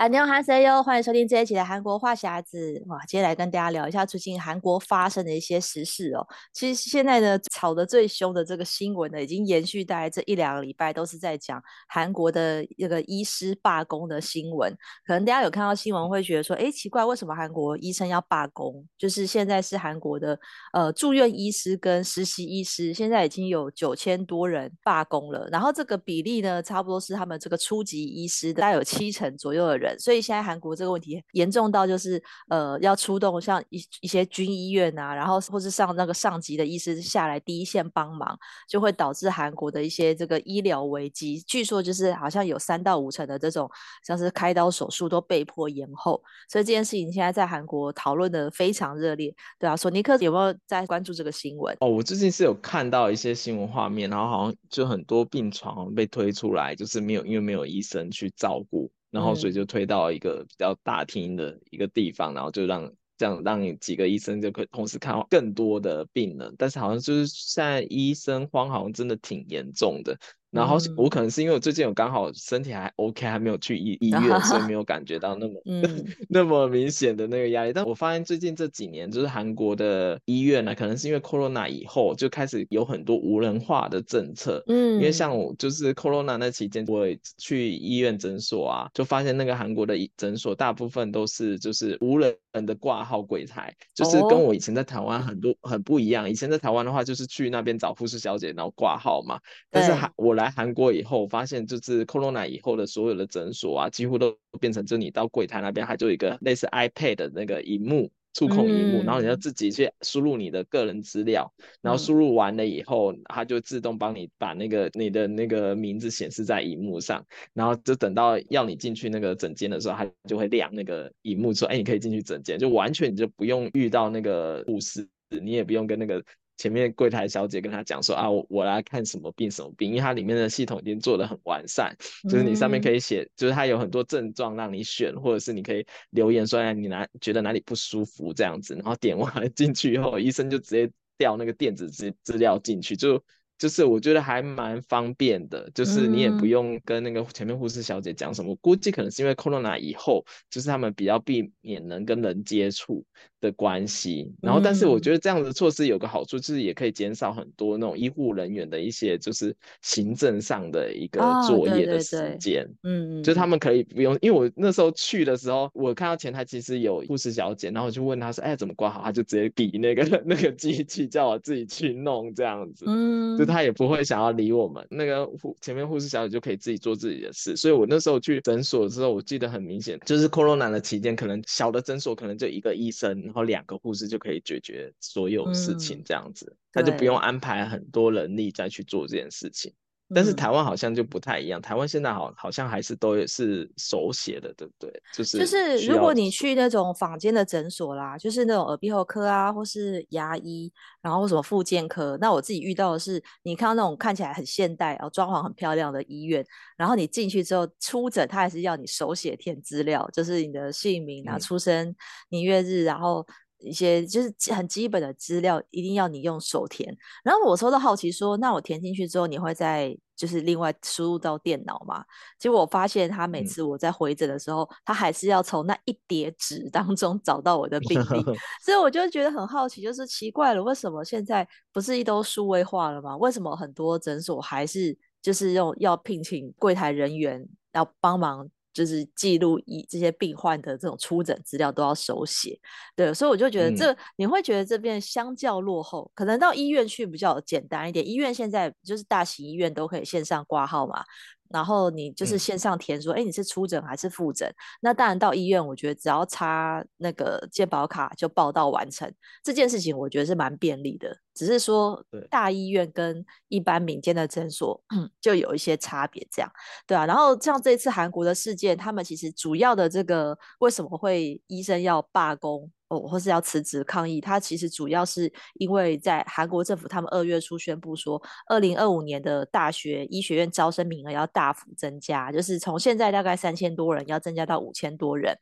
啊，你好，哈塞哟，欢迎收听这一期的韩国话匣子。哇，今天来跟大家聊一下最近韩国发生的一些时事哦。其实现在呢，吵得最凶的这个新闻呢，已经延续大概这一两个礼拜，都是在讲韩国的这个医师罢工的新闻。可能大家有看到新闻，会觉得说，哎，奇怪，为什么韩国医生要罢工？就是现在是韩国的呃住院医师跟实习医师，现在已经有九千多人罢工了。然后这个比例呢，差不多是他们这个初级医师大概有七成左右的人。所以现在韩国这个问题严重到就是，呃，要出动像一一些军医院啊，然后或是上那个上级的医师下来第一线帮忙，就会导致韩国的一些这个医疗危机。据说就是好像有三到五成的这种像是开刀手术都被迫延后。所以这件事情现在在韩国讨论的非常热烈，对啊，索尼克有没有在关注这个新闻？哦，我最近是有看到一些新闻画面，然后好像就很多病床被推出来，就是没有因为没有医生去照顾。然后，所以就推到一个比较大厅的一个地方，嗯、然后就让这样让几个医生就可以同时看到更多的病人。但是好像就是现在医生荒好像真的挺严重的。然后我可能是因为我最近有刚好身体还 OK，还没有去医医院，所以没有感觉到那么、嗯、那么明显的那个压力。但我发现最近这几年，就是韩国的医院呢，可能是因为 Corona 以后就开始有很多无人化的政策。嗯，因为像我就是 Corona 那期间，我去医院诊所啊，就发现那个韩国的诊所大部分都是就是无人的挂号柜台，就是跟我以前在台湾很多很不一样。以前在台湾的话，就是去那边找护士小姐然后挂号嘛，但是还我。来韩国以后，发现就是 Corona 以后的所有的诊所啊，几乎都变成，就你到柜台那边，它就有一个类似 iPad 的那个荧幕触控荧幕，嗯、然后你要自己去输入你的个人资料，然后输入完了以后，嗯、它就自动帮你把那个你的那个名字显示在荧幕上，然后就等到要你进去那个诊间的时候，它就会亮那个荧幕说，哎，你可以进去诊间，就完全你就不用遇到那个护士，你也不用跟那个。前面柜台小姐跟他讲说啊，我我来看什么病什么病，因为它里面的系统已经做得很完善，就是你上面可以写，就是它有很多症状让你选，或者是你可以留言说，哎，你哪觉得哪里不舒服这样子，然后点完了进去以后，医生就直接调那个电子资资料进去，就就是我觉得还蛮方便的，就是你也不用跟那个前面护士小姐讲什么，估计可能是因为 Corona 以后，就是他们比较避免能跟人接触。的关系，然后但是我觉得这样的措施有个好处，就是也可以减少很多那种医护人员的一些就是行政上的一个作业的时间，嗯嗯，就他们可以不用，因为我那时候去的时候，我看到前台其实有护士小姐，然后我就问她说，哎，怎么挂号？她就直接比那个 那个机器叫我自己去弄这样子，嗯，就她也不会想要理我们，那个护前面护士小姐就可以自己做自己的事，所以我那时候去诊所的时候，我记得很明显，就是 Corona 的期间，可能小的诊所可能就一个医生。然后两个护士就可以解决所有事情，这样子，嗯、他就不用安排很多人力再去做这件事情。但是台湾好像就不太一样，台湾现在好好像还是都是手写的，对不对？就是就是，如果你去那种坊间的诊所啦，就是那种耳鼻喉科啊，或是牙医，然后或什么附健科，那我自己遇到的是，你看到那种看起来很现代，然后装潢很漂亮的医院，然后你进去之后出诊，他还是要你手写填资料，就是你的姓名啊、出生年月日，然后。一些就是很基本的资料，一定要你用手填。然后我收到好奇说，那我填进去之后，你会再就是另外输入到电脑吗？结果我发现他每次我在回诊的时候，嗯、他还是要从那一叠纸当中找到我的病历，所以我就觉得很好奇，就是奇怪了，为什么现在不是都数位化了吗？为什么很多诊所还是就是用要聘请柜台人员要帮忙？就是记录一这些病患的这种出诊资料都要手写，对，所以我就觉得这、嗯、你会觉得这边相较落后，可能到医院去比较简单一点。医院现在就是大型医院都可以线上挂号嘛。然后你就是线上填说，哎、嗯，你是出诊还是复诊？那当然到医院，我觉得只要插那个健保卡就报到完成这件事情，我觉得是蛮便利的。只是说大医院跟一般民间的诊所就有一些差别，这样对啊。然后像这次韩国的事件，他们其实主要的这个为什么会医生要罢工？哦，或是要辞职抗议，他其实主要是因为在韩国政府，他们二月初宣布说，二零二五年的大学医学院招生名额要大幅增加，就是从现在大概三千多人要增加到五千多人，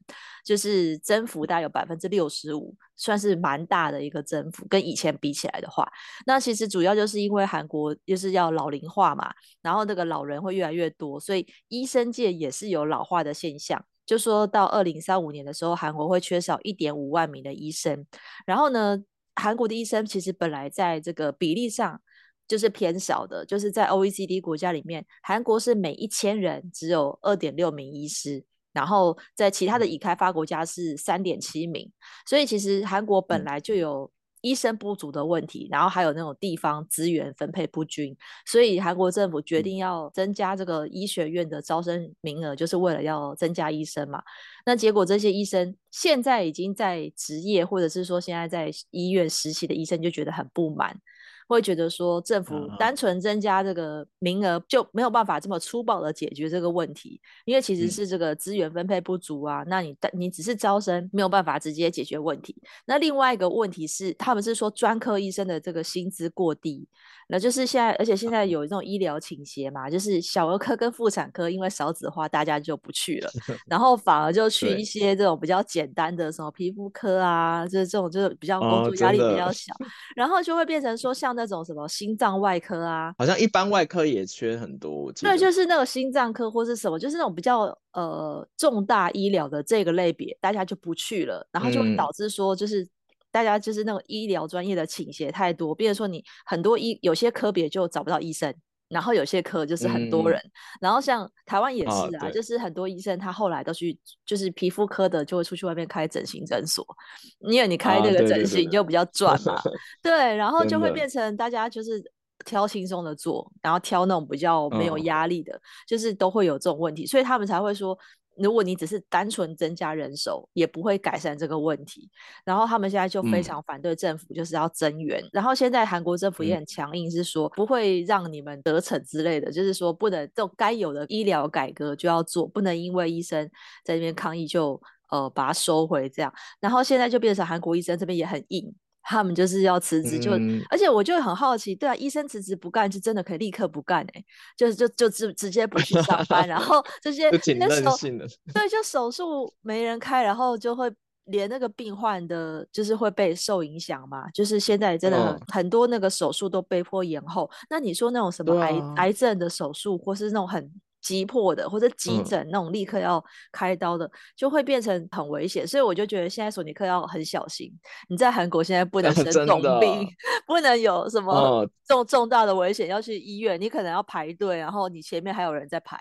就是增幅大概有百分之六十五，算是蛮大的一个增幅，跟以前比起来的话，那其实主要就是因为韩国就是要老龄化嘛，然后那个老人会越来越多，所以医生界也是有老化的现象。就说到二零三五年的时候，韩国会缺少一点五万名的医生。然后呢，韩国的医生其实本来在这个比例上就是偏少的，就是在 OECD 国家里面，韩国是每一千人只有二点六名医师，然后在其他的已开发国家是三点七名。所以其实韩国本来就有。医生不足的问题，然后还有那种地方资源分配不均，所以韩国政府决定要增加这个医学院的招生名额，就是为了要增加医生嘛。那结果这些医生现在已经在职业，或者是说现在在医院实习的医生就觉得很不满。会觉得说政府单纯增加这个名额就没有办法这么粗暴的解决这个问题，因为其实是这个资源分配不足啊。那你你只是招生没有办法直接解决问题。那另外一个问题是，他们是说专科医生的这个薪资过低。那就是现在，而且现在 有这种医疗倾斜嘛，就是小儿科跟妇产科因为少子化，大家就不去了，然后反而就去一些这种比较简单的什么皮肤科啊，就是这种就是比较工作压力比较小，哦、然后就会变成说像那种什么心脏外科啊，好像一般外科也缺很多。对，就是那个心脏科或是什么，就是那种比较呃重大医疗的这个类别，大家就不去了，然后就会导致说就是。嗯大家就是那种医疗专业的倾斜太多，比如说你很多医有些科别就找不到医生，然后有些科就是很多人，嗯、然后像台湾也是啊，哦、就是很多医生他后来都去，就是皮肤科的就会出去外面开整形诊所，因为你开那个整形就比较赚嘛，啊、对，对，对，对，然后就会变成大家就是挑轻松的做，然后挑那种比较没有压力的，哦、就是都会有这种问题，所以他们才会说。如果你只是单纯增加人手，也不会改善这个问题。然后他们现在就非常反对政府就是要增援。嗯、然后现在韩国政府也很强硬，是说不会让你们得逞之类的，嗯、就是说不能这种该有的医疗改革就要做，不能因为医生在这边抗议就呃把它收回这样。然后现在就变成韩国医生这边也很硬。他们就是要辞职，就、嗯、而且我就很好奇，对啊，医生辞职不干，是真的可以立刻不干哎、欸，就是就就直直接不去上班，然后 这些那手对，就手术没人开，然后就会连那个病患的，就是会被受影响嘛，就是现在真的很、哦、很多那个手术都被迫延后。那你说那种什么癌、啊、癌症的手术，或是那种很。急迫的或者急诊那种立刻要开刀的，嗯、就会变成很危险，所以我就觉得现在索尼克要很小心。你在韩国现在不能 生重病，不能有什么重重大的危险要去医院，你可能要排队，然后你前面还有人在排。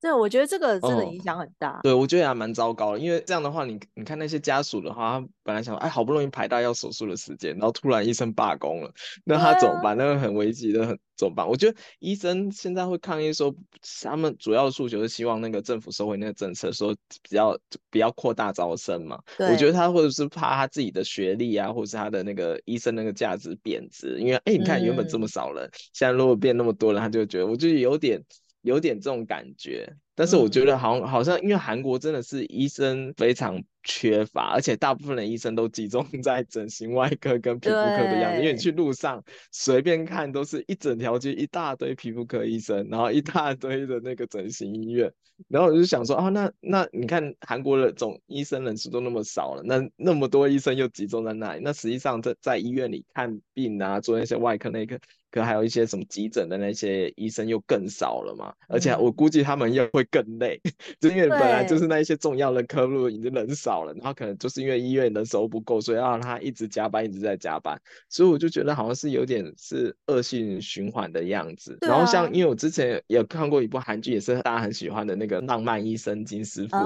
对，我觉得这个真的影响很大。哦、对，我觉得还蛮糟糕的，因为这样的话，你你看那些家属的话，他本来想说，哎，好不容易排到要手术的时间，然后突然医生罢工了，那他怎么办？啊、那个很危急的很。怎么办？我觉得医生现在会抗议说，他们主要的诉求是希望那个政府收回那个政策，说比较比较扩大招生嘛。对我觉得他或者是怕他自己的学历啊，或者是他的那个医生那个价值贬值，因为哎，你看原本这么少人，嗯、现在如果变那么多人，他就觉得，我就有点有点这种感觉。但是我觉得好像好像，因为韩国真的是医生非常缺乏，而且大部分的医生都集中 在整形外科跟皮肤科的样子。对因为你去路上随便看，都是一整条街一大堆皮肤科医生，然后一大堆的那个整形医院。然后我就想说啊，那那你看韩国的总医生人数都那么少了，那那么多医生又集中在那里，那实际上在在医院里看病啊，做那些外科内科。可还有一些什么急诊的那些医生又更少了嘛，而且我估计他们又会更累，就因为本来就是那一些重要的科目已经人少了，然后可能就是因为医院人手不够，所以要让他一直加班，一直在加班，所以我就觉得好像是有点是恶性循环的样子。然后像因为我之前有看过一部韩剧，也是大家很喜欢的那个《浪漫医生金师傅》，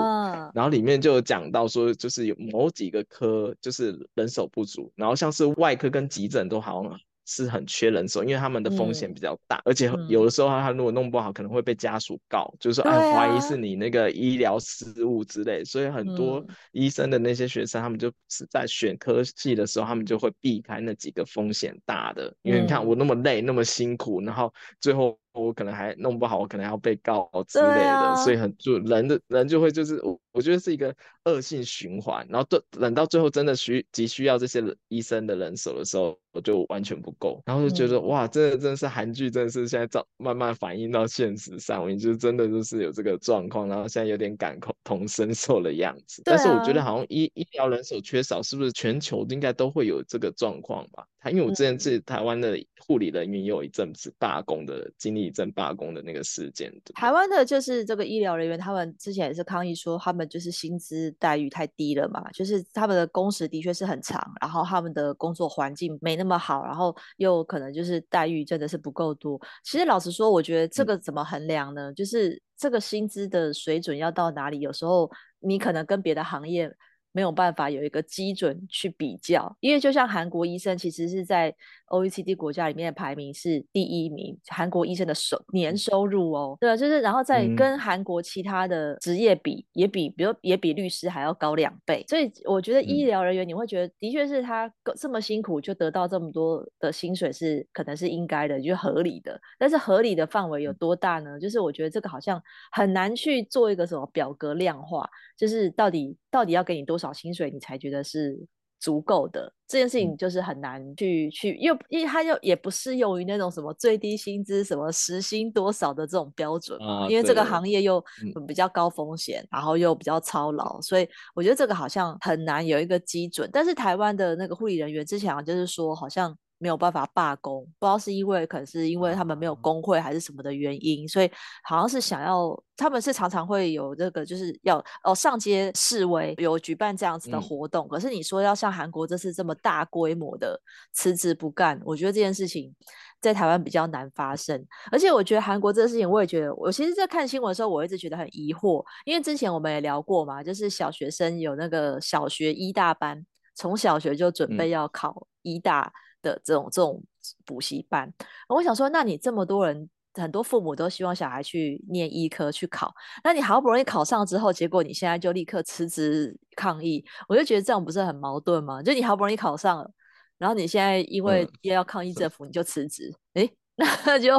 然后里面就有讲到说，就是有某几个科就是人手不足，然后像是外科跟急诊都好像是很缺人手，因为他们的风险比较大，嗯、而且有的时候他如果弄不好，可能会被家属告，嗯、就是说哎怀疑是你那个医疗失误之类，所以很多医生的那些学生，他们就是在选科系的时候，他们就会避开那几个风险大的，因为你看我那么累那么辛苦，然后最后。我可能还弄不好，我可能要被告之类的，啊、所以很就人的人就会就是我我觉得是一个恶性循环，然后等等到最后真的需急需要这些医生的人手的时候，我就完全不够，然后就觉得、嗯、哇，这真的是韩剧，真的是现在照慢慢反映到现实上，我就真的就是有这个状况，然后现在有点感同身受的样子。啊、但是我觉得好像医医疗人手缺少，是不是全球应该都会有这个状况吧？他因为我之前是台湾的护理人员，也有一阵子罢工的经历，一阵罢工的那个事件。台湾的就是这个医疗人员，他们之前也是抗议说，他们就是薪资待遇太低了嘛，就是他们的工时的确是很长，然后他们的工作环境没那么好，然后又可能就是待遇真的是不够多。其实老实说，我觉得这个怎么衡量呢？嗯、就是这个薪资的水准要到哪里？有时候你可能跟别的行业。没有办法有一个基准去比较，因为就像韩国医生其实是在 OECD 国家里面的排名是第一名，韩国医生的收年收入哦，对啊，就是然后再跟韩国其他的职业比，嗯、也比比如也比律师还要高两倍，所以我觉得医疗人员你会觉得的确是他这么辛苦就得到这么多的薪水是可能是应该的，就是合理的，但是合理的范围有多大呢？就是我觉得这个好像很难去做一个什么表格量化，就是到底到底要给你多少薪水你才觉得是足够的？这件事情就是很难去、嗯、去，又因为它又也不适用于那种什么最低薪资、什么时薪多少的这种标准嘛，啊、因为这个行业又比较高风险，嗯、然后又比较操劳，所以我觉得这个好像很难有一个基准。但是台湾的那个护理人员之前就是说，好像。没有办法罢工，不知道是因为可能是因为他们没有工会还是什么的原因，所以好像是想要，他们是常常会有这个就是要哦上街示威，有举办这样子的活动。嗯、可是你说要像韩国这次这么大规模的辞职不干，我觉得这件事情在台湾比较难发生。而且我觉得韩国这个事情，我也觉得，我其实，在看新闻的时候，我一直觉得很疑惑，因为之前我们也聊过嘛，就是小学生有那个小学一大班，从小学就准备要考一大。嗯的这种这种补习班，我想说，那你这么多人，很多父母都希望小孩去念医科去考，那你好不容易考上之后，结果你现在就立刻辞职抗议，我就觉得这样不是很矛盾吗？就你好不容易考上了，然后你现在因为也要抗议政府，你就辞职，诶、嗯，那就，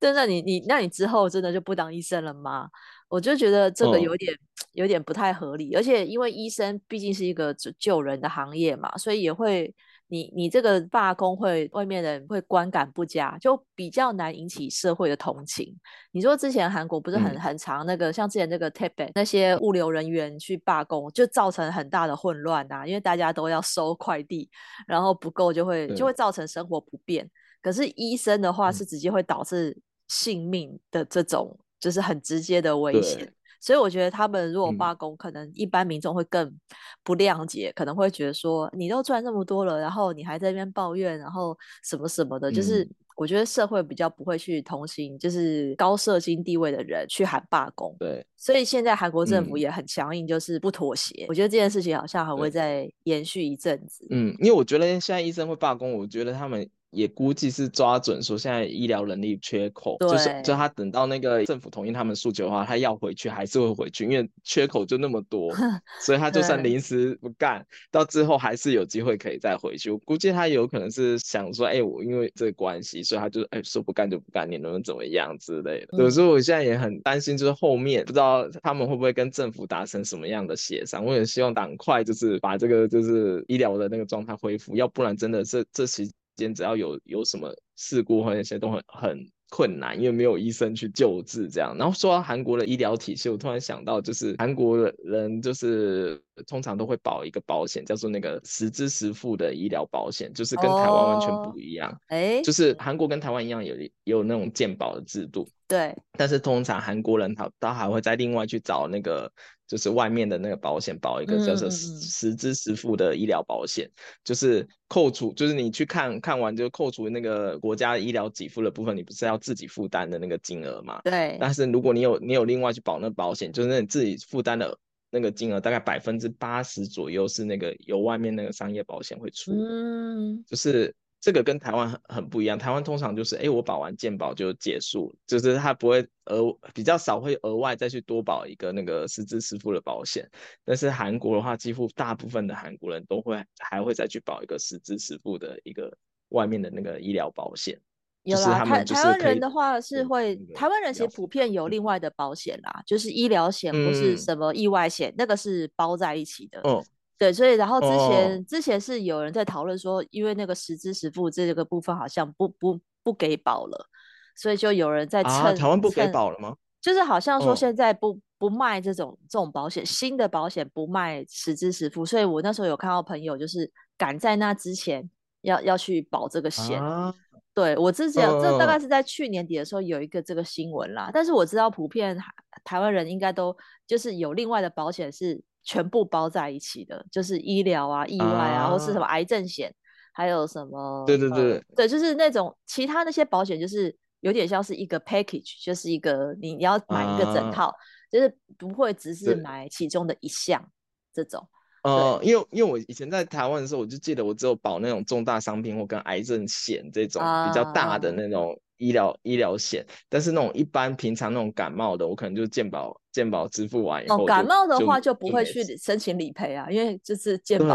真的你你那你之后真的就不当医生了吗？我就觉得这个有点、哦、有点不太合理，而且因为医生毕竟是一个救人的行业嘛，所以也会。你你这个罢工会外面的人会观感不佳，就比较难引起社会的同情。你说之前韩国不是很、嗯、很长那个，像之前那个 Taipei 那些物流人员去罢工，就造成很大的混乱呐、啊，因为大家都要收快递，然后不够就会就会造成生活不便。可是医生的话是直接会导致性命的这种，就是很直接的危险。所以我觉得他们如果罢工，可能一般民众会更不谅解，嗯、可能会觉得说你都赚那么多了，然后你还在那边抱怨，然后什么什么的，嗯、就是我觉得社会比较不会去同情，就是高社经地位的人去喊罢工。对，所以现在韩国政府也很强硬，就是不妥协。嗯、我觉得这件事情好像还会再延续一阵子。嗯，因为我觉得现在医生会罢工，我觉得他们。也估计是抓准说现在医疗能力缺口，就是就他等到那个政府同意他们诉求的话，他要回去还是会回去，因为缺口就那么多，所以他就算临时不干，到之后还是有机会可以再回去。我估计他有可能是想说，哎、欸，我因为这个关系，所以他就哎、欸、说不干就不干，你能不能怎么样之类的。有时候我现在也很担心，就是后面不知道他们会不会跟政府达成什么样的协商。我也希望赶快就是把这个就是医疗的那个状态恢复，要不然真的这这期。间只要有有什么事故或那些都很很困难，因为没有医生去救治这样。然后说到韩国的医疗体系，我突然想到，就是韩国人就是通常都会保一个保险，叫做那个实支实付的医疗保险，就是跟台湾完全不一样。哎、哦，就是韩国跟台湾一样有也有那种健保的制度。对，但是通常韩国人他他还会再另外去找那个就是外面的那个保险保一个叫做实支实付的医疗保险，嗯、就是扣除就是你去看看完就扣除那个国家医疗给付的部分，你不是要自己负担的那个金额嘛？对。但是如果你有你有另外去保那个保险，就是你自己负担的那个金额大概百分之八十左右是那个由外面那个商业保险会出，嗯，就是。这个跟台湾很很不一样，台湾通常就是，哎，我保完健保就结束，就是他不会额比较少会额外再去多保一个那个实支实付的保险，但是韩国的话，几乎大部分的韩国人都会还会再去保一个实支实付的一个外面的那个医疗保险。有啦，台台湾人的话是会，台湾人其实普遍有另外的保险啦，就是医疗险不是什么意外险，嗯、那个是包在一起的。嗯。对，所以然后之前、oh. 之前是有人在讨论说，因为那个实支实付这个部分好像不不不给保了，所以就有人在趁、啊、台湾不给保了吗？就是好像说现在不、oh. 不卖这种这种保险，新的保险不卖实支实付，所以我那时候有看到朋友就是赶在那之前要要去保这个险。Ah. 对，我之前这大概是在去年底的时候有一个这个新闻啦，但是我知道普遍台湾人应该都就是有另外的保险是。全部包在一起的，就是医疗啊、意外啊，啊或是什么癌症险，还有什么？对对对、呃，对，就是那种其他那些保险，就是有点像是一个 package，就是一个你要买一个整套，啊、就是不会只是买其中的一项这种。呃，因为因为我以前在台湾的时候，我就记得我只有保那种重大伤病或跟癌症险这种比较大的那种医疗、啊、医疗险，但是那种一般平常那种感冒的，我可能就健保。健保支付完以后，哦，感冒的话就不会去申请理赔啊，因为就是健保。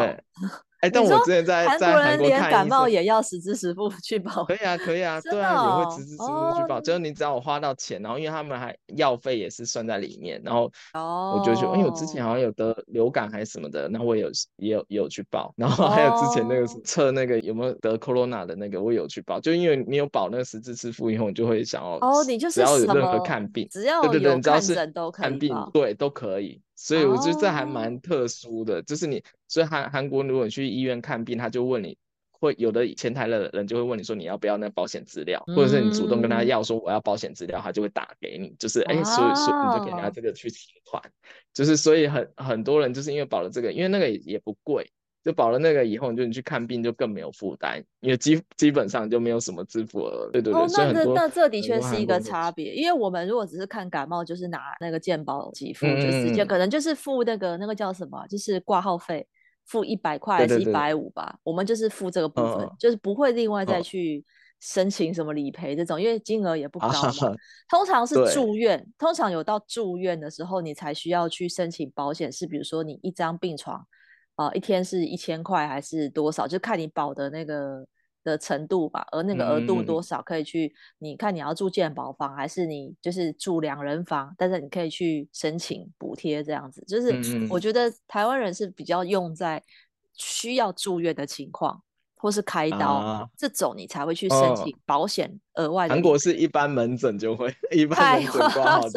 哎，但我之前在在韩国人连感冒也要实支实付去报，可以啊，可以啊，对啊，也会实支实付去报，就是你只要我花到钱，然后因为他们还药费也是算在里面，然后我就觉得，因为我之前好像有得流感还是什么的，然后我也有也有也有去报，然后还有之前那个测那个有没有得 corona 的那个，我有去报，就因为你有保那个实支实付以后，你就会想要哦，你就是只要有任何看病，只要对对对，只要是看病对都可以。所以我觉得这还蛮特殊的，oh. 就是你，所以韩韩国如果你去医院看病，他就问你，会有的前台的人就会问你说你要不要那保险资料，嗯、或者是你主动跟他要说我要保险资料，他就会打给你，就是哎、欸，所以所以你就给他这个去提款，就是所以很很多人就是因为保了这个，因为那个也也不贵。就保了那个以后，你就你去看病就更没有负担，因为基基本上就没有什么支付额。对对对，哦、那这那这的确是一个差别，因为我们如果只是看感冒，就是拿那个健保给付，嗯、就直接可能就是付那个那个叫什么，就是挂号费，付一百块还是一百五吧，我们就是付这个部分，嗯、就是不会另外再去申请什么理赔这种，因为金额也不高嘛。啊、通常是住院，通常有到住院的时候，你才需要去申请保险，是比如说你一张病床。啊、呃，一天是一千块还是多少？就看你保的那个的程度吧。而那个额度多少，可以去、嗯、你看你要住健保房，还是你就是住两人房？但是你可以去申请补贴这样子。就是我觉得台湾人是比较用在需要住院的情况，或是开刀、啊、这种，你才会去申请保险额外的。韩国是一般门诊就会，一般门诊挂号。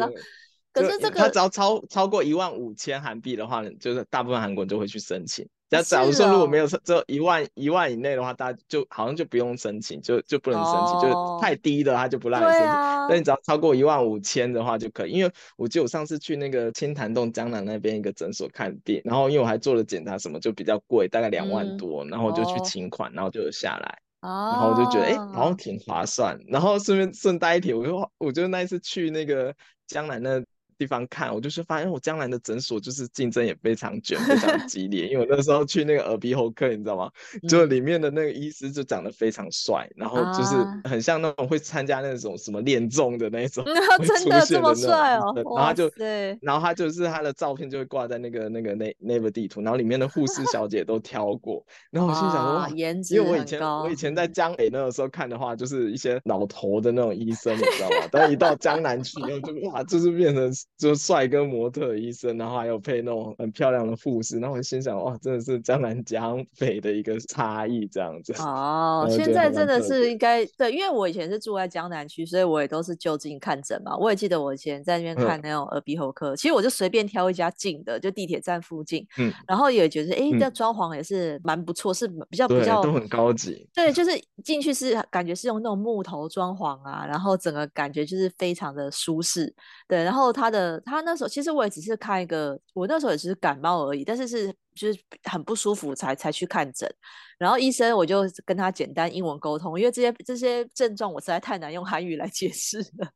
可是这个，他只要超超过一万五千韩币的话，就是大部分韩国人就会去申请。假假如说如果没有只有一万一万以内的话，大家就好像就不用申请，就就不能申请，就是太低的他就不让你申请。但你只要超过一万五千的话就可以。因为我记得我上次去那个清潭洞江南那边一个诊所看病，然后因为我还做了检查什么，就比较贵，大概两万多，然后我就去请款，然后就下来，然后我就觉得哎，好像挺划算。然后顺便顺带一提，我就我就那一次去那个江南那。地方看，我就是发现我将来的诊所就是竞争也非常卷，非常 激烈。因为我那时候去那个耳鼻喉科，你知道吗？就里面的那个医师就长得非常帅，然后就是很像那种会参加那种什么恋综的那种，真的这么帅哦！然后就对，然后他就是他的照片就会挂在那个那个那那个地图，然后里面的护士小姐都挑过。然后我心想说，哇，颜值，因为我以前我以前在江北那个时候看的话，就是一些老头的那种医生，你知道吗？但一到江南去，然后就哇，就是变成。就帅哥模特医生，然后还有配那种很漂亮的护士，然后我心想，哇，真的是江南江北的一个差异这样子。哦，现在真的是应该对，因为我以前是住在江南区，所以我也都是就近看诊嘛。我也记得我以前在那边看那种耳鼻喉科，嗯、其实我就随便挑一家近的，就地铁站附近，嗯，然后也觉得，哎，这装潢也是蛮不错，是比较比较都很高级。对，就是进去是感觉是用那种木头装潢啊，然后整个感觉就是非常的舒适。对，然后它的他那时候其实我也只是看一个，我那时候也只是感冒而已，但是是就是很不舒服才才去看诊。然后医生我就跟他简单英文沟通，因为这些这些症状我实在太难用韩语来解释了，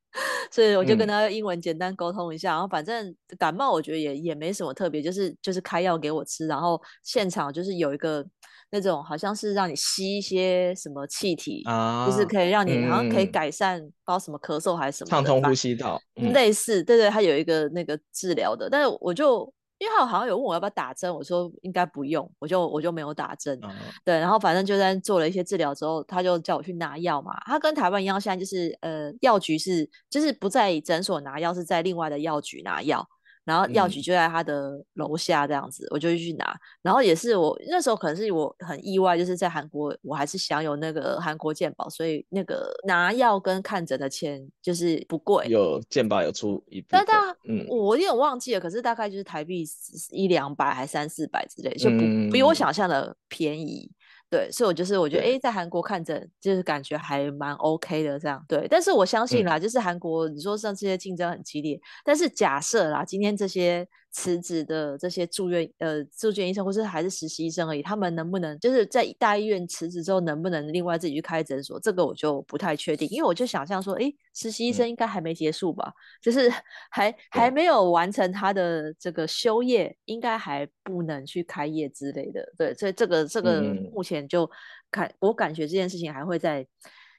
所以我就跟他英文简单沟通一下。嗯、然后反正感冒我觉得也也没什么特别，就是就是开药给我吃，然后现场就是有一个。那种好像是让你吸一些什么气体，啊、就是可以让你好像可以改善，不知道什么咳嗽还是什么，畅通呼吸道，嗯、类似，对对，它有一个那个治疗的，但是我就因为他好像有问我要不要打针，我说应该不用，我就我就没有打针，啊、对，然后反正就在做了一些治疗之后，他就叫我去拿药嘛，他跟台湾一样，现在就是呃药局是就是不在诊所拿药，是在另外的药局拿药。然后药局就在他的楼下这样子，嗯、我就去拿。然后也是我那时候可能是我很意外，就是在韩国我还是享有那个韩国健保，所以那个拿药跟看诊的钱就是不贵。有健保有出一但大嗯，我有点忘记了，可是大概就是台币一两百还三四百之类，就不、嗯、比我想象的便宜。对，所以我就是我觉得，哎，在韩国看诊就是感觉还蛮 OK 的这样。对，但是我相信啦，嗯、就是韩国你说像这些竞争很激烈，但是假设啦，今天这些。辞职的这些住院呃住院医生，或是还是实习医生而已，他们能不能就是在大医院辞职之后，能不能另外自己去开诊所？这个我就不太确定，因为我就想象说，哎，实习医生应该还没结束吧，嗯、就是 还还没有完成他的这个修业，应该还不能去开业之类的。对，所以这个这个目前就看，嗯、我感觉这件事情还会再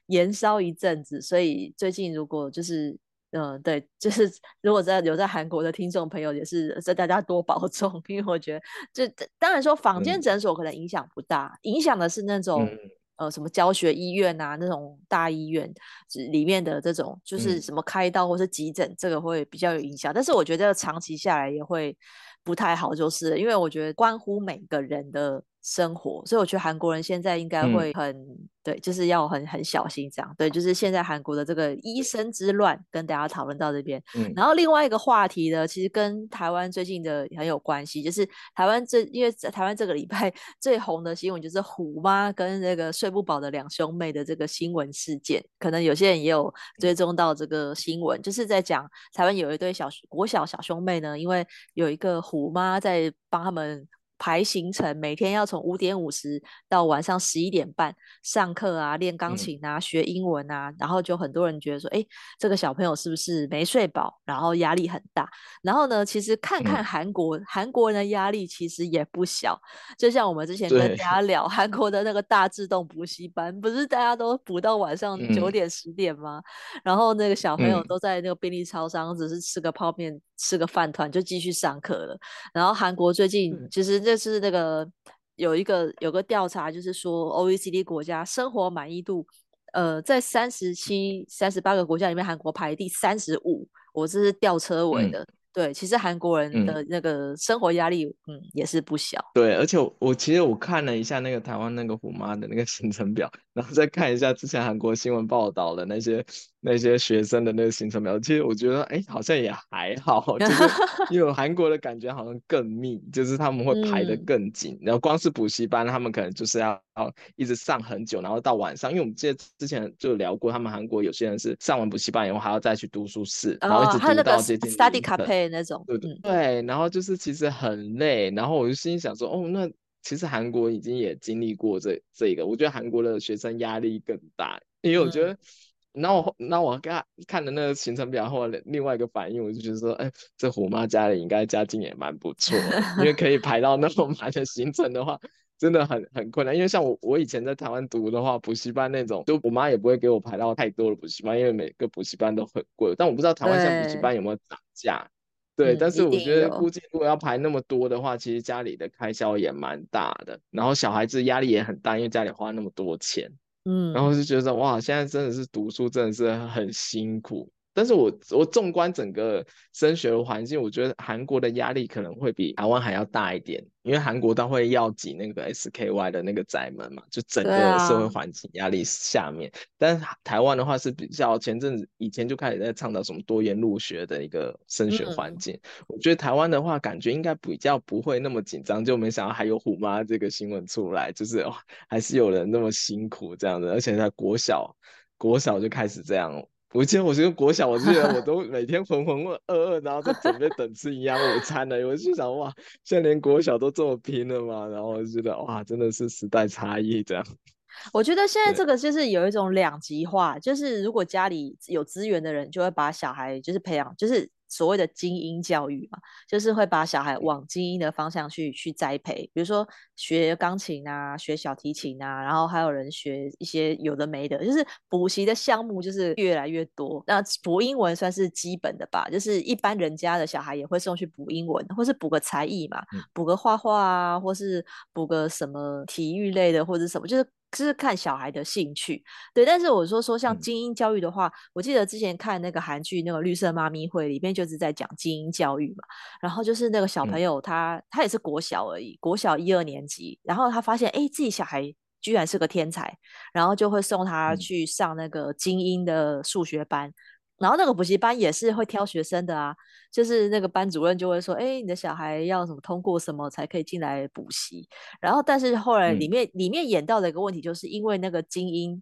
延烧一阵子，所以最近如果就是。嗯，对，就是如果在留在韩国的听众朋友，也是在大家多保重，因为我觉得，这当然说坊间诊所可能影响不大，嗯、影响的是那种、嗯、呃什么教学医院啊，那种大医院里面的这种，就是什么开刀或是急诊，嗯、这个会比较有影响。但是我觉得长期下来也会不太好，就是因为我觉得关乎每个人的。生活，所以我觉得韩国人现在应该会很、嗯、对，就是要很很小心这样。对，就是现在韩国的这个医生之乱，跟大家讨论到这边。嗯，然后另外一个话题呢，其实跟台湾最近的很有关系，就是台湾这因为在台湾这个礼拜 最红的新闻就是虎妈跟那个睡不饱的两兄妹的这个新闻事件，可能有些人也有追踪到这个新闻，嗯、就是在讲台湾有一对小国小小兄妹呢，因为有一个虎妈在帮他们。排行程，每天要从五点五十到晚上十一点半上课啊，练钢琴啊，学英文啊，嗯、然后就很多人觉得说，哎，这个小朋友是不是没睡饱，然后压力很大？然后呢，其实看看韩国，嗯、韩国人的压力其实也不小。就像我们之前跟大家聊韩国的那个大自动补习班，不是大家都补到晚上九点十点吗？嗯、然后那个小朋友都在那个便利超商，只是吃个泡面。吃个饭团就继续上课了。然后韩国最近其实这是那个有一个有个调查，就是说 OECD 国家生活满意度，呃，在三十七、三十八个国家里面，韩国排第三十五。我这是吊车尾的。嗯对，其实韩国人的那个生活压力，嗯，嗯，也是不小。对，而且我，我其实我看了一下那个台湾那个虎妈的那个行程表，然后再看一下之前韩国新闻报道的那些那些学生的那个行程表，其实我觉得，哎，好像也还好，就是 因为韩国的感觉好像更密，就是他们会排得更紧，嗯、然后光是补习班，他们可能就是要要一直上很久，然后到晚上，因为我们记得之前就聊过，他们韩国有些人是上完补习班以后还要再去读书室，然后一直读到接近 study cafe。那种对对对，然后就是其实很累，然后我就心里想说，哦，那其实韩国已经也经历过这这个，我觉得韩国的学生压力更大，因为我觉得，那、嗯、我那我看看的那个行程表后，另外一个反应，我就觉得说，哎，这虎妈家里应该家境也蛮不错，因为可以排到那么满的行程的话，真的很很困难。因为像我我以前在台湾读的话，补习班那种，就我妈也不会给我排到太多的补习班，因为每个补习班都很贵，但我不知道台湾现在补习班有没有涨价。对，但是我觉得估计如果要排那么多的话，其实家里的开销也蛮大的，然后小孩子压力也很大，因为家里花那么多钱，嗯，然后就觉得哇，现在真的是读书真的是很辛苦，但是我我纵观整个升学的环境，我觉得韩国的压力可能会比台湾还要大一点，因为韩国它会要挤那个 SKY 的那个窄门嘛，就整个社会环境压力下面。啊、但是台湾的话是比较前阵子以前就开始在倡导什么多元入学的一个升学环境，嗯、我觉得台湾的话感觉应该比较不会那么紧张，就没想到还有虎妈这个新闻出来，就是、哦、还是有人那么辛苦这样的，而且在国小国小就开始这样。我记得我是个国小，我记得我都每天浑浑噩噩，然后在准备等吃营养午餐呢。我就想哇，现在连国小都这么拼了吗？然后我就觉得哇，真的是时代差异这样。我觉得现在这个就是有一种两极化，就是如果家里有资源的人，就会把小孩就是培养，就是。所谓的精英教育嘛，就是会把小孩往精英的方向去去栽培，比如说学钢琴啊，学小提琴啊，然后还有人学一些有的没的，就是补习的项目就是越来越多。那补英文算是基本的吧，就是一般人家的小孩也会送去补英文，或是补个才艺嘛，补个画画啊，或是补个什么体育类的，或者什么，就是。是看小孩的兴趣，对。但是我说说像精英教育的话，嗯、我记得之前看那个韩剧那个《绿色妈咪会》里面就是在讲精英教育嘛。然后就是那个小朋友他、嗯、他也是国小而已，国小一二年级，然后他发现哎自己小孩居然是个天才，然后就会送他去上那个精英的数学班。嗯然后那个补习班也是会挑学生的啊，就是那个班主任就会说，哎，你的小孩要什么通过什么才可以进来补习。然后，但是后来里面、嗯、里面演到的一个问题，就是因为那个精英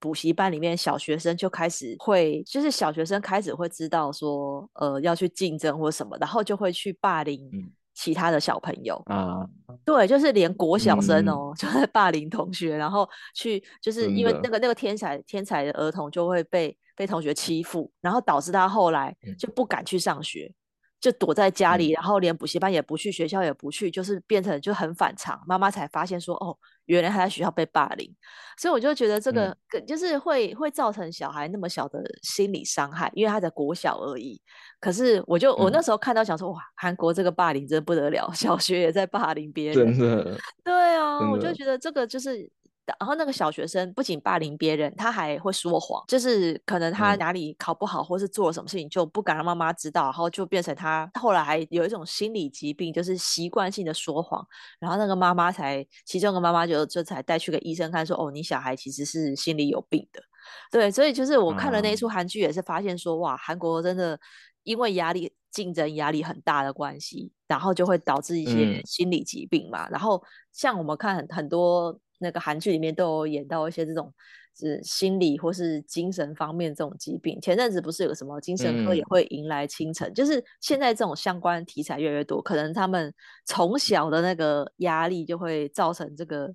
补习班里面小学生就开始会，就是小学生开始会知道说，呃，要去竞争或什么，然后就会去霸凌其他的小朋友啊。对，就是连国小生哦，嗯、就在霸凌同学，然后去就是因为那个那个天才天才的儿童就会被。被同学欺负，然后导致他后来就不敢去上学，嗯、就躲在家里，然后连补习班也不去，学校也不去，就是变成就很反常。妈妈才发现说，哦，原来他在学校被霸凌，所以我就觉得这个、嗯、就是会会造成小孩那么小的心理伤害，因为他在国小而已。可是我就我那时候看到想说，哇，韩国这个霸凌真的不得了，小学也在霸凌别人，真的。对啊，我就觉得这个就是。然后那个小学生不仅霸凌别人，他还会说谎，就是可能他哪里考不好，或是做了什么事情就不敢让妈妈知道，然后就变成他后来还有一种心理疾病，就是习惯性的说谎。然后那个妈妈才，其中一个妈妈就就才带去给医生看，说哦，你小孩其实是心理有病的。对，所以就是我看了那一出韩剧，也是发现说，哇，韩国真的因为压力、竞争压力很大的关系，然后就会导致一些心理疾病嘛。然后像我们看很很多。那个韩剧里面都有演到一些这种是心理或是精神方面这种疾病。前阵子不是有个什么精神科也会迎来清晨，嗯、就是现在这种相关题材越来越多，可能他们从小的那个压力就会造成这个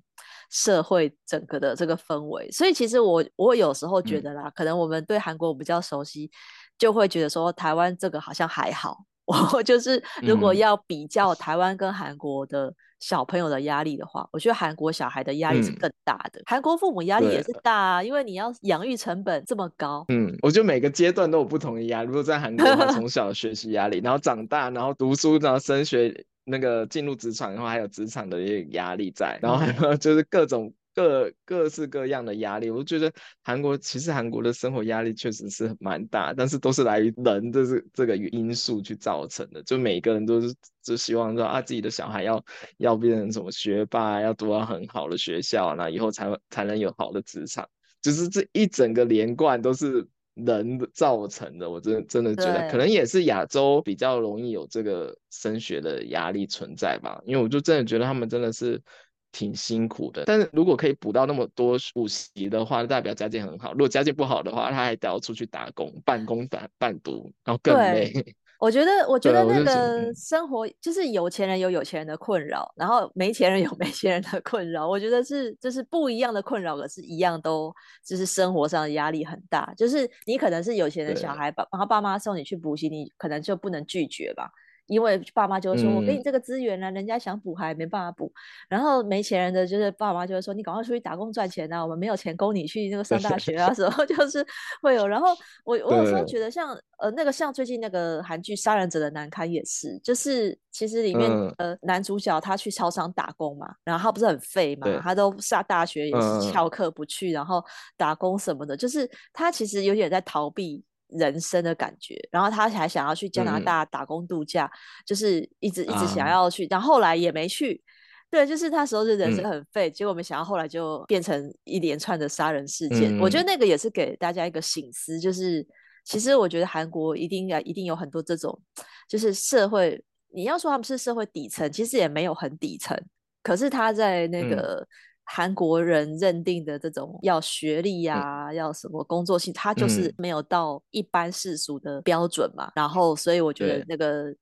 社会整个的这个氛围。所以其实我我有时候觉得啦，嗯、可能我们对韩国比较熟悉，就会觉得说台湾这个好像还好。我 就是如果要比较台湾跟韩国的。小朋友的压力的话，我觉得韩国小孩的压力是更大的。韩、嗯、国父母压力也是大啊，因为你要养育成本这么高。嗯，我觉得每个阶段都有不同的压力。如果在韩国的话，从 小学习压力，然后长大，然后读书，然后升学，那个进入职场的话，还有职场的一个压力在，然后还有就是各种。各各式各样的压力，我觉得韩国其实韩国的生活压力确实是蛮大，但是都是来于人的这这个因素去造成的。就每个人都是就希望说啊，自己的小孩要要变成什么学霸，要读到很好的学校，那以后才才能有好的职场。就是这一整个连贯都是人造成的。我真的真的觉得，可能也是亚洲比较容易有这个升学的压力存在吧。因为我就真的觉得他们真的是。挺辛苦的，但是如果可以补到那么多补习的话，代表家境很好。如果家境不好的话，他还得要出去打工，半工半半读，然后更累。我觉得，我觉得那个生活就是有钱人有有钱人的困扰，然后没钱人有没钱人的困扰。我觉得是就是不一样的困扰，可是一样都就是生活上的压力很大。就是你可能是有钱的小孩，爸然后爸妈送你去补习，你可能就不能拒绝吧。因为爸妈就会说：“我给你这个资源呢、啊，嗯、人家想补还没办法补。”然后没钱人的就是爸妈就会说：“你赶快出去打工赚钱啊，我们没有钱供你去那个上大学啊。”时候就是会有。然后我我有时候觉得像呃那个像最近那个韩剧《杀人者的难堪》也是，就是其实里面、嗯、呃男主角他去超商打工嘛，然后他不是很废嘛，他都上大学也是翘课不去，嗯、然后打工什么的，就是他其实有点在逃避。人生的感觉。然后他还想要去加拿大打工度假，嗯、就是一直一直想要去，啊、然后后来也没去。对，就是他时候就人生很废，嗯、结果没想到后来就变成一连串的杀人事件。嗯、我觉得那个也是给大家一个醒思，就是其实我觉得韩国一定要一定有很多这种，就是社会你要说他们是社会底层，其实也没有很底层，可是他在那个韩国人认定的这种要学历呀、啊，嗯、要什么工作性，他就是没有到一般世俗的标准嘛。嗯、然后所以我觉得那个。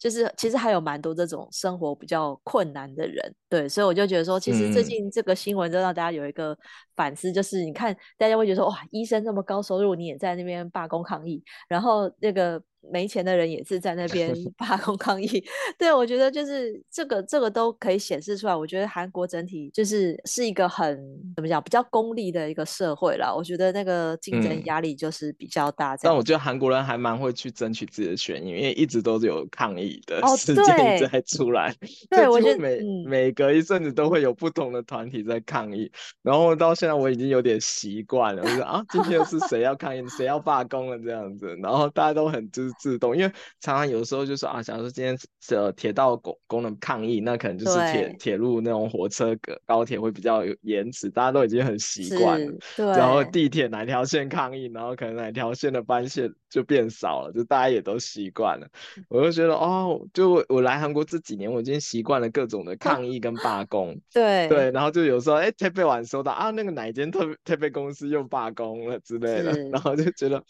就是其实还有蛮多这种生活比较困难的人，对，所以我就觉得说，其实最近这个新闻就让大家有一个反思，就是你看大家会觉得说，哇，医生这么高收入，你也在那边罢工抗议，然后那个。没钱的人也是在那边 罢工抗议，对，我觉得就是这个这个都可以显示出来。我觉得韩国整体就是是一个很怎么讲比较功利的一个社会啦。我觉得那个竞争压力就是比较大。但我觉得韩国人还蛮会去争取自己的权益，因为一直都是有抗议的事件在出来。对，我觉得每每隔一阵子都会有不同的团体在抗议，然后到现在我已经有点习惯了，我说啊，今天又是谁要抗议，谁要罢工了这样子，然后大家都很就是。自动，因为常常有时候就说啊，假如说今天这铁道工工人抗议，那可能就是铁铁路那种火车、高铁会比较有延迟，大家都已经很习惯了。对。然后地铁哪条线抗议，然后可能哪条线的班线就变少了，就大家也都习惯了。我就觉得哦，就我来韩国这几年，我已经习惯了各种的抗议跟罢工。对对。然后就有时候哎，特别晚收到啊，那个哪一间特特别公司又罢工了之类的，然后就觉得。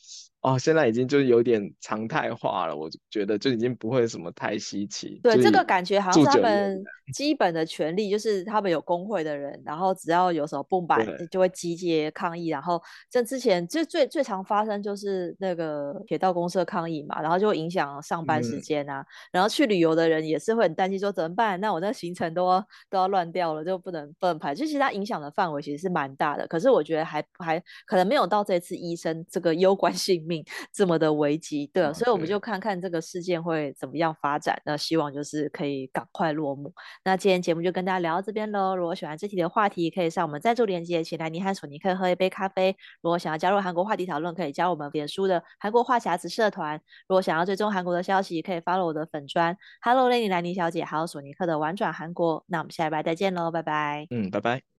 哦，现在已经就是有点常态化了，我就觉得就已经不会什么太稀奇。对，这个感觉好像是他们基本的权利，就是他们有工会的人，然后只要有什么不满，就会集结抗议。然后这之前就最最常发生就是那个铁道公社抗议嘛，然后就会影响上班时间啊。嗯、然后去旅游的人也是会很担心说怎么办？那我那行程都要都要乱掉了，就不能不能排。就其实它影响的范围其实是蛮大的，可是我觉得还还可能没有到这次医生这个攸关性命这么的危机，对，哦、所以我们就看看这个事件会怎么样发展。那希望就是可以赶快落幕。那今天节目就跟大家聊到这边喽。如果喜欢这期的话题，可以上我们赞助链接，请来尼汉索尼克喝一杯咖啡。如果想要加入韩国话题讨论，可以加入我们脸书的韩国话匣子社团。如果想要追踪韩国的消息，可以 follow 我的粉砖 Hello Lenny 兰妮小姐，还有索尼克的玩转韩国。那我们下礼拜再见喽，拜拜。嗯，拜拜。